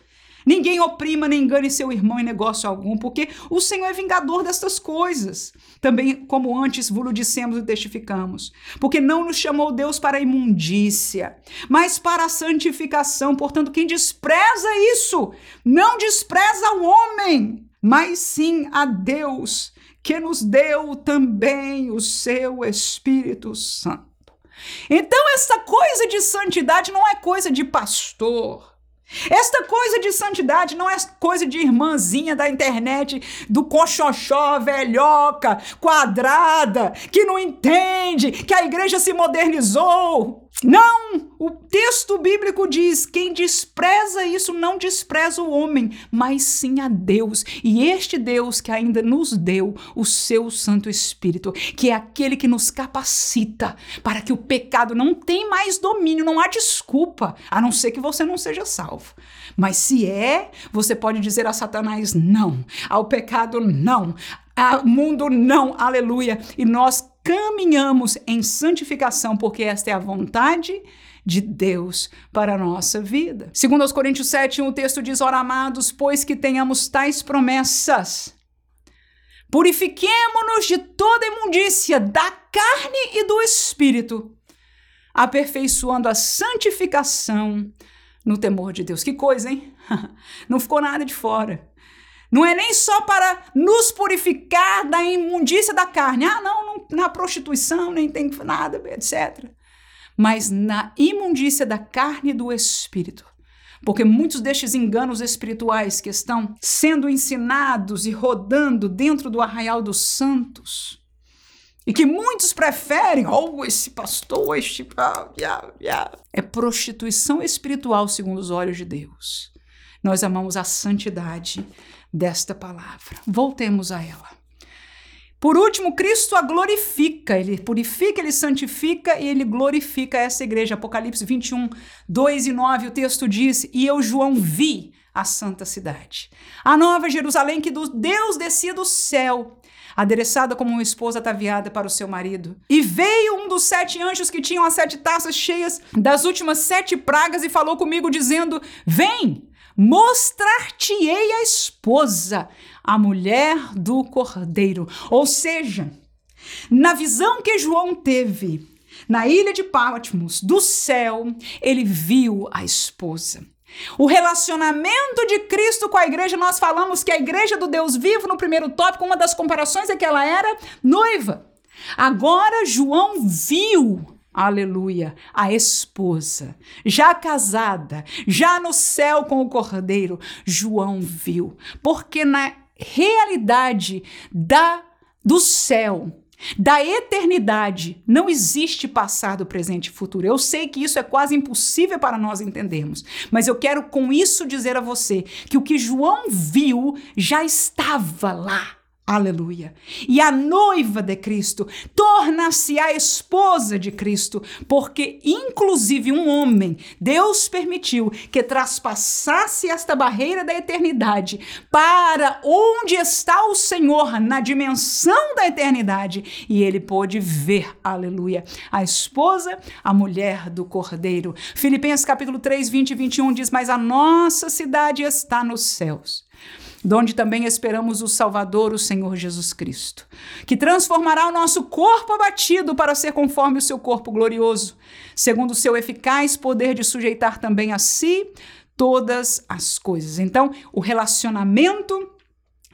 Ninguém oprima nem engane seu irmão em negócio algum, porque o Senhor é vingador destas coisas. Também, como antes vos dissemos e testificamos. Porque não nos chamou Deus para a imundícia, mas para a santificação. Portanto, quem despreza isso, não despreza o homem, mas sim a Deus, que nos deu também o seu Espírito Santo. Então, essa coisa de santidade não é coisa de pastor. Esta coisa de santidade não é coisa de irmãzinha da internet, do coxoxó, velhoca, quadrada, que não entende que a igreja se modernizou. Não! O texto bíblico diz: quem despreza isso não despreza o homem, mas sim a Deus. E este Deus que ainda nos deu o seu Santo Espírito, que é aquele que nos capacita para que o pecado não tenha mais domínio, não há desculpa, a não ser que você não seja salvo. Mas se é, você pode dizer a Satanás não, ao pecado não, ao mundo não, aleluia. E nós caminhamos em santificação, porque esta é a vontade de Deus para a nossa vida. Segundo aos Coríntios 7, o texto diz, ora amados, pois que tenhamos tais promessas, purifiquemo-nos de toda imundícia da carne e do espírito, aperfeiçoando a santificação no temor de Deus. Que coisa, hein? [laughs] Não ficou nada de fora. Não é nem só para nos purificar da imundícia da carne. Ah, não, não na prostituição, nem tem nada, etc. Mas na imundícia da carne e do espírito. Porque muitos destes enganos espirituais que estão sendo ensinados e rodando dentro do arraial dos santos, e que muitos preferem, oh, esse pastor, este. É prostituição espiritual segundo os olhos de Deus. Nós amamos a santidade desta palavra. Voltemos a ela. Por último, Cristo a glorifica, ele purifica, ele santifica e ele glorifica essa igreja. Apocalipse 21, 2 e 9, o texto diz: E eu, João, vi a santa cidade, a nova Jerusalém que do Deus descia do céu, adereçada como uma esposa ataviada para o seu marido. E veio um dos sete anjos que tinham as sete taças cheias das últimas sete pragas e falou comigo, dizendo: Vem! Mostrar-te-ei a esposa, a mulher do cordeiro. Ou seja, na visão que João teve na ilha de Patmos, do céu, ele viu a esposa. O relacionamento de Cristo com a igreja, nós falamos que a igreja do Deus vivo, no primeiro tópico, uma das comparações é que ela era noiva. Agora, João viu aleluia, a esposa, já casada, já no céu com o cordeiro, João viu, porque na realidade da do céu, da eternidade. Não existe passado, presente e futuro. Eu sei que isso é quase impossível para nós entendermos, mas eu quero com isso dizer a você que o que João viu já estava lá. Aleluia. E a noiva de Cristo torna-se a esposa de Cristo, porque, inclusive, um homem, Deus permitiu que traspassasse esta barreira da eternidade para onde está o Senhor, na dimensão da eternidade, e ele pôde ver, aleluia, a esposa, a mulher do Cordeiro. Filipenses capítulo 3, 20 e 21 diz: Mas a nossa cidade está nos céus donde também esperamos o Salvador, o Senhor Jesus Cristo, que transformará o nosso corpo abatido para ser conforme o seu corpo glorioso, segundo o seu eficaz poder de sujeitar também a si todas as coisas. Então, o relacionamento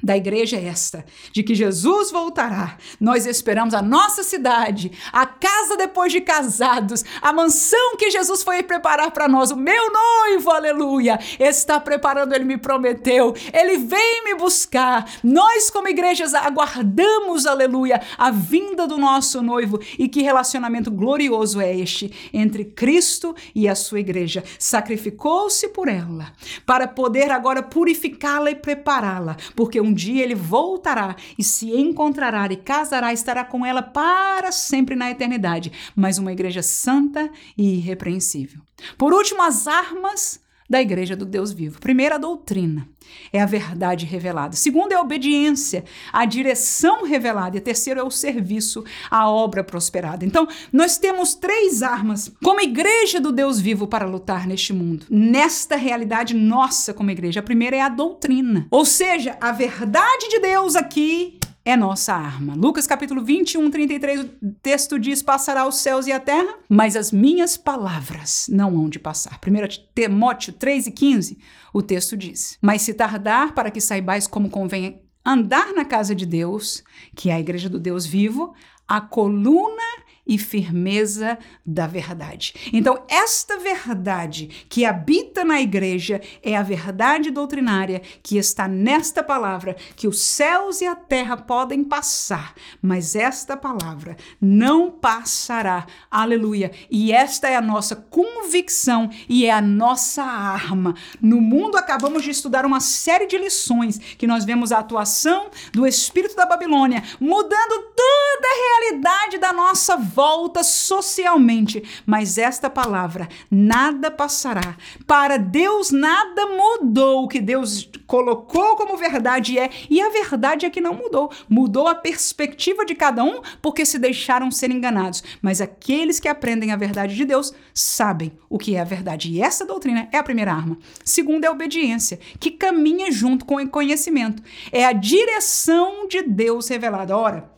da igreja é esta, de que Jesus voltará. Nós esperamos a nossa cidade, a casa depois de casados, a mansão que Jesus foi preparar para nós. O meu noivo, aleluia, está preparando, ele me prometeu. Ele vem me buscar. Nós como igrejas aguardamos, aleluia, a vinda do nosso noivo. E que relacionamento glorioso é este entre Cristo e a sua igreja. Sacrificou-se por ela para poder agora purificá-la e prepará-la, porque um um dia ele voltará e se encontrará e casará, estará com ela para sempre na eternidade. Mas uma igreja santa e irrepreensível. Por último, as armas da igreja do Deus vivo. Primeiro, a doutrina é a verdade revelada. Segundo, é a obediência, a direção revelada. E terceiro, é o serviço, a obra prosperada. Então, nós temos três armas como igreja do Deus vivo para lutar neste mundo, nesta realidade nossa como igreja. A primeira é a doutrina, ou seja, a verdade de Deus aqui é nossa arma. Lucas capítulo 21, 33, o texto diz: Passará os céus e a terra, mas as minhas palavras não hão de passar. 1 Timóteo 3 e 15, o texto diz: Mas se tardar para que saibais como convém andar na casa de Deus, que é a igreja do Deus vivo, a coluna e firmeza da verdade. Então, esta verdade que habita na igreja é a verdade doutrinária que está nesta palavra, que os céus e a terra podem passar, mas esta palavra não passará. Aleluia. E esta é a nossa convicção e é a nossa arma. No mundo acabamos de estudar uma série de lições que nós vemos a atuação do espírito da Babilônia mudando toda a realidade da nossa volta socialmente, mas esta palavra nada passará. Para Deus nada mudou. O que Deus colocou como verdade é, e a verdade é que não mudou. Mudou a perspectiva de cada um porque se deixaram ser enganados. Mas aqueles que aprendem a verdade de Deus sabem o que é a verdade. E essa doutrina é a primeira arma. Segunda é a obediência, que caminha junto com o conhecimento. É a direção de Deus revelada. Ora,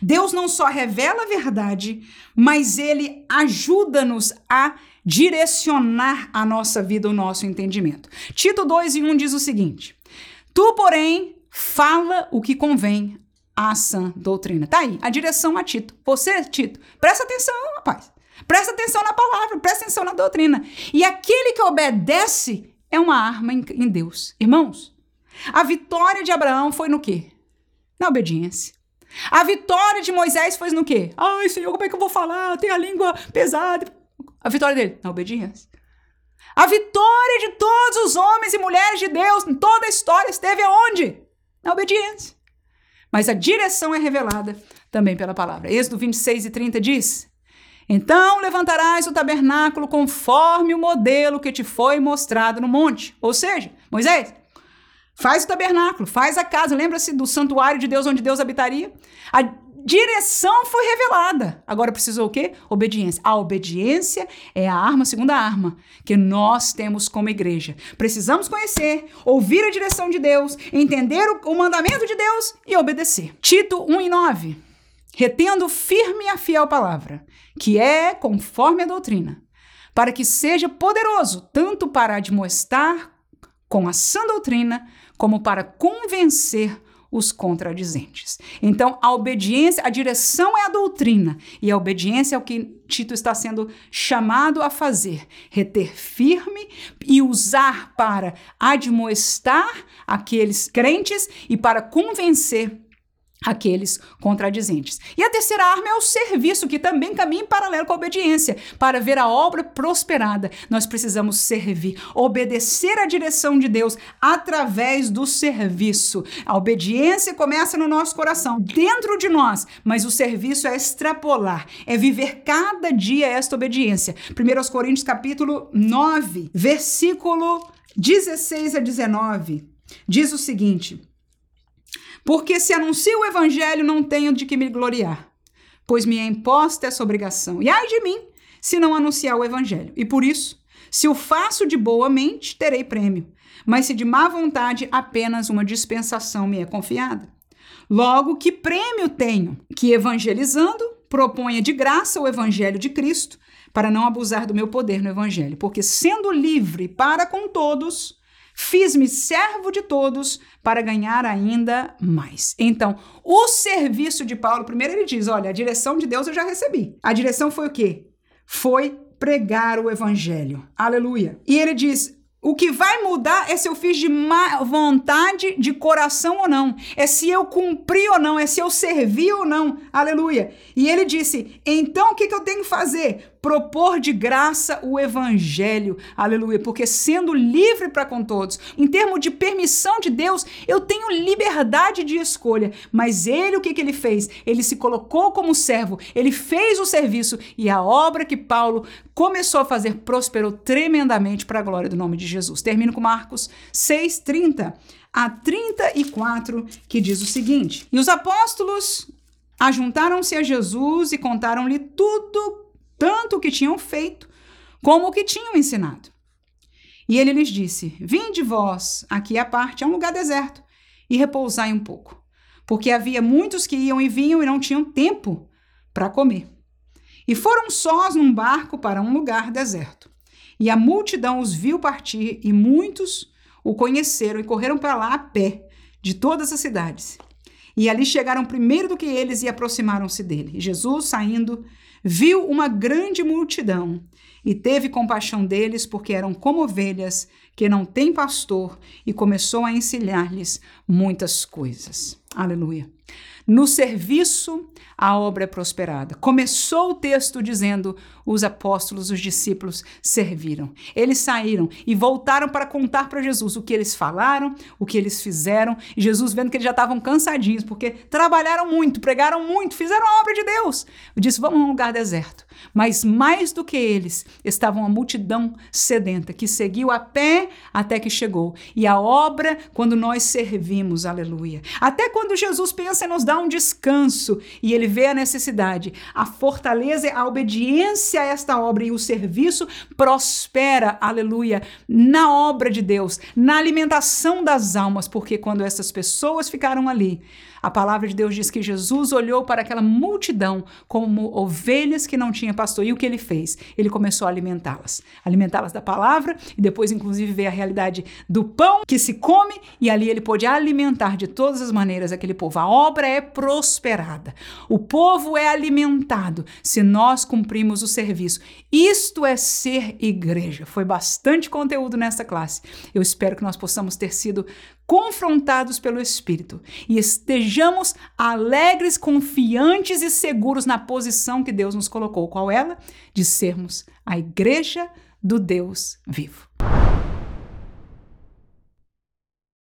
Deus não só revela a verdade, mas ele ajuda-nos a direcionar a nossa vida, o nosso entendimento. Tito 2 e 1 diz o seguinte: Tu, porém, fala o que convém à sã doutrina. Tá aí, a direção a Tito. Você, Tito, presta atenção, rapaz. Presta atenção na palavra, presta atenção na doutrina. E aquele que obedece é uma arma em, Deus. Irmãos, a vitória de Abraão foi no quê? Na obediência. A vitória de Moisés foi no quê? Ai, Senhor, como é que eu vou falar? Tem a língua pesada. A vitória dele? Na obediência. A vitória de todos os homens e mulheres de Deus em toda a história esteve aonde? Na obediência. Mas a direção é revelada também pela palavra. Êxodo 26 e 30 diz: Então levantarás o tabernáculo conforme o modelo que te foi mostrado no monte. Ou seja, Moisés, Faz o tabernáculo, faz a casa. Lembra-se do santuário de Deus onde Deus habitaria? A direção foi revelada. Agora precisou o quê? Obediência. A obediência é a arma, a segunda arma, que nós temos como igreja. Precisamos conhecer, ouvir a direção de Deus, entender o, o mandamento de Deus e obedecer. Tito 1 e 9. Retendo firme a fiel palavra, que é conforme a doutrina, para que seja poderoso tanto para admoestar com a sã doutrina, como para convencer os contradizentes. Então, a obediência, a direção é a doutrina, e a obediência é o que Tito está sendo chamado a fazer: reter firme e usar para admoestar aqueles crentes e para convencer aqueles contradizentes. E a terceira arma é o serviço, que também caminha em paralelo com a obediência. Para ver a obra prosperada, nós precisamos servir, obedecer à direção de Deus através do serviço. A obediência começa no nosso coração, dentro de nós, mas o serviço é extrapolar, é viver cada dia esta obediência. 1 Coríntios capítulo 9, versículo 16 a 19, diz o seguinte: porque se anuncio o evangelho, não tenho de que me gloriar, pois me é imposta essa obrigação. E ai de mim, se não anunciar o evangelho. E por isso, se o faço de boa mente, terei prêmio. Mas se de má vontade, apenas uma dispensação me é confiada. Logo, que prêmio tenho? Que evangelizando, proponha de graça o evangelho de Cristo, para não abusar do meu poder no evangelho. Porque sendo livre para com todos, Fiz-me servo de todos para ganhar ainda mais. Então, o serviço de Paulo, primeiro ele diz: olha, a direção de Deus eu já recebi. A direção foi o quê? Foi pregar o evangelho. Aleluia. E ele diz: o que vai mudar é se eu fiz de má vontade, de coração ou não. É se eu cumpri ou não. É se eu servi ou não. Aleluia. E ele disse: então o que, que eu tenho que fazer? Propor de graça o evangelho, aleluia, porque sendo livre para com todos, em termos de permissão de Deus, eu tenho liberdade de escolha, mas ele o que, que ele fez? Ele se colocou como servo, ele fez o serviço e a obra que Paulo começou a fazer prosperou tremendamente para a glória do nome de Jesus. Termino com Marcos 6:30 a 34, que diz o seguinte: E os apóstolos ajuntaram-se a Jesus e contaram-lhe tudo tanto o que tinham feito como o que tinham ensinado. E ele lhes disse: Vinde vós aqui à parte, a um lugar deserto, e repousai um pouco, porque havia muitos que iam e vinham e não tinham tempo para comer. E foram sós num barco para um lugar deserto. E a multidão os viu partir, e muitos o conheceram e correram para lá a pé, de todas as cidades. E ali chegaram primeiro do que eles e aproximaram-se dele. E Jesus, saindo, viu uma grande multidão e teve compaixão deles, porque eram como ovelhas que não têm pastor, e começou a ensinar-lhes muitas coisas. Aleluia. No serviço, a obra é prosperada. Começou o texto dizendo: os apóstolos, os discípulos serviram. Eles saíram e voltaram para contar para Jesus o que eles falaram, o que eles fizeram. E Jesus, vendo que eles já estavam cansadinhos, porque trabalharam muito, pregaram muito, fizeram a obra de Deus, disse: vamos a um lugar deserto. Mas mais do que eles, estavam uma multidão sedenta que seguiu a pé até que chegou. E a obra, quando nós servimos, aleluia. Até quando Jesus pensa em nos dar um descanso e ele vê a necessidade, a fortaleza, a obediência a esta obra e o serviço prospera, aleluia, na obra de Deus, na alimentação das almas, porque quando essas pessoas ficaram ali, a palavra de Deus diz que Jesus olhou para aquela multidão como ovelhas que não tinha pastor. E o que ele fez? Ele começou a alimentá-las. Alimentá-las da palavra e depois, inclusive, ver a realidade do pão que se come e ali ele pôde alimentar de todas as maneiras aquele povo. A obra é prosperada. O povo é alimentado se nós cumprimos o serviço. Isto é ser igreja. Foi bastante conteúdo nesta classe. Eu espero que nós possamos ter sido confrontados pelo Espírito e estejamos alegres, confiantes e seguros na posição que Deus nos colocou. Qual ela? De sermos a igreja do Deus vivo.